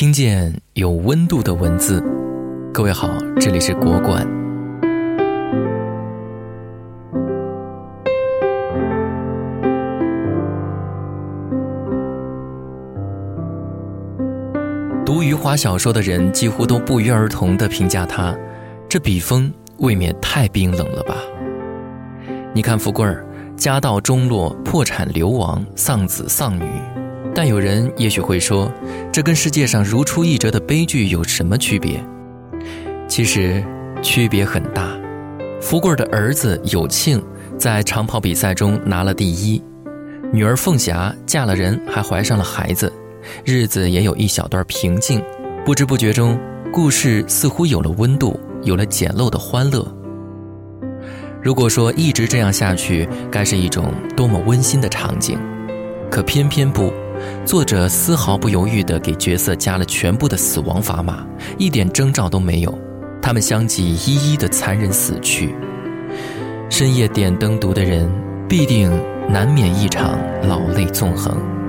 听见有温度的文字，各位好，这里是国馆。读余华小说的人几乎都不约而同的评价他，这笔锋未免太冰冷了吧？你看富贵儿，家道中落，破产流亡，丧子丧女。但有人也许会说，这跟世界上如出一辙的悲剧有什么区别？其实区别很大。福贵的儿子有庆在长跑比赛中拿了第一，女儿凤霞嫁了人，还怀上了孩子，日子也有一小段平静。不知不觉中，故事似乎有了温度，有了简陋的欢乐。如果说一直这样下去，该是一种多么温馨的场景，可偏偏不。作者丝毫不犹豫地给角色加了全部的死亡砝码，一点征兆都没有。他们相继一一的残忍死去。深夜点灯读的人，必定难免一场老泪纵横。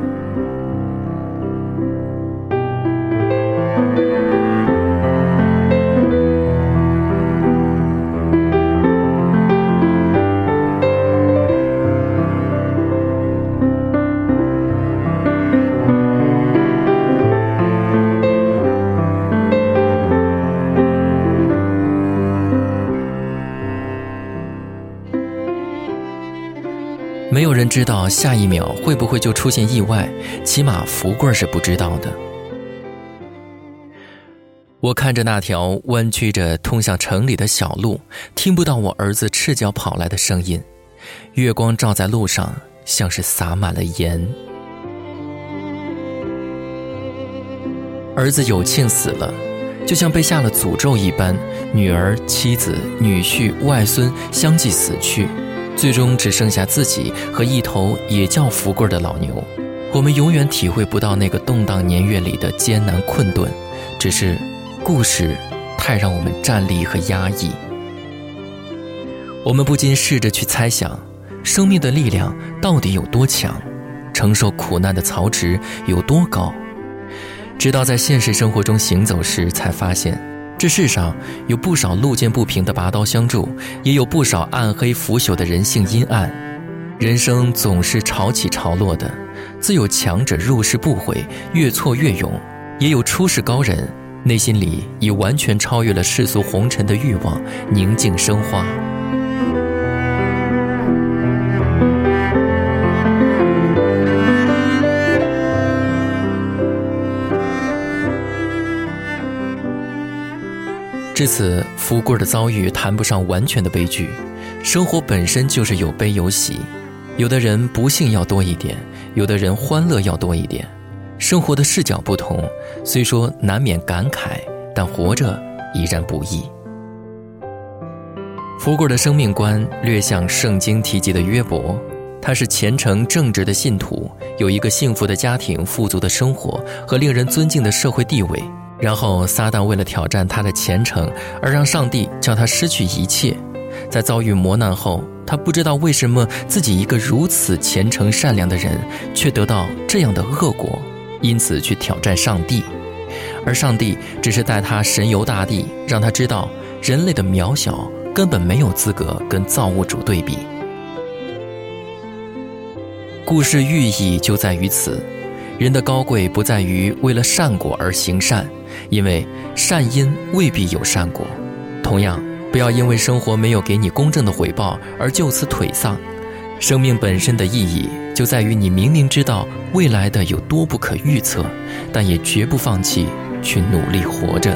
没有人知道下一秒会不会就出现意外，起码福贵是不知道的。我看着那条弯曲着通向城里的小路，听不到我儿子赤脚跑来的声音。月光照在路上，像是洒满了盐。儿子有庆死了，就像被下了诅咒一般，女儿、妻子、女婿、外孙相继死去。最终只剩下自己和一头也叫福贵的老牛，我们永远体会不到那个动荡年月里的艰难困顿，只是故事太让我们站立和压抑。我们不禁试着去猜想，生命的力量到底有多强，承受苦难的曹植有多高，直到在现实生活中行走时，才发现。这世上有不少路见不平的拔刀相助，也有不少暗黑腐朽的人性阴暗。人生总是潮起潮落的，自有强者入世不悔，越挫越勇；也有出世高人，内心里已完全超越了世俗红尘的欲望，宁静生花。至此，福贵的遭遇谈不上完全的悲剧。生活本身就是有悲有喜，有的人不幸要多一点，有的人欢乐要多一点。生活的视角不同，虽说难免感慨，但活着依然不易。福贵的生命观略像圣经提及的约伯，他是虔诚正直的信徒，有一个幸福的家庭、富足的生活和令人尊敬的社会地位。然后，撒旦为了挑战他的虔诚，而让上帝叫他失去一切。在遭遇磨难后，他不知道为什么自己一个如此虔诚善良的人，却得到这样的恶果，因此去挑战上帝。而上帝只是带他神游大地，让他知道人类的渺小，根本没有资格跟造物主对比。故事寓意就在于此。人的高贵不在于为了善果而行善，因为善因未必有善果。同样，不要因为生活没有给你公正的回报而就此颓丧。生命本身的意义就在于你明明知道未来的有多不可预测，但也绝不放弃去努力活着。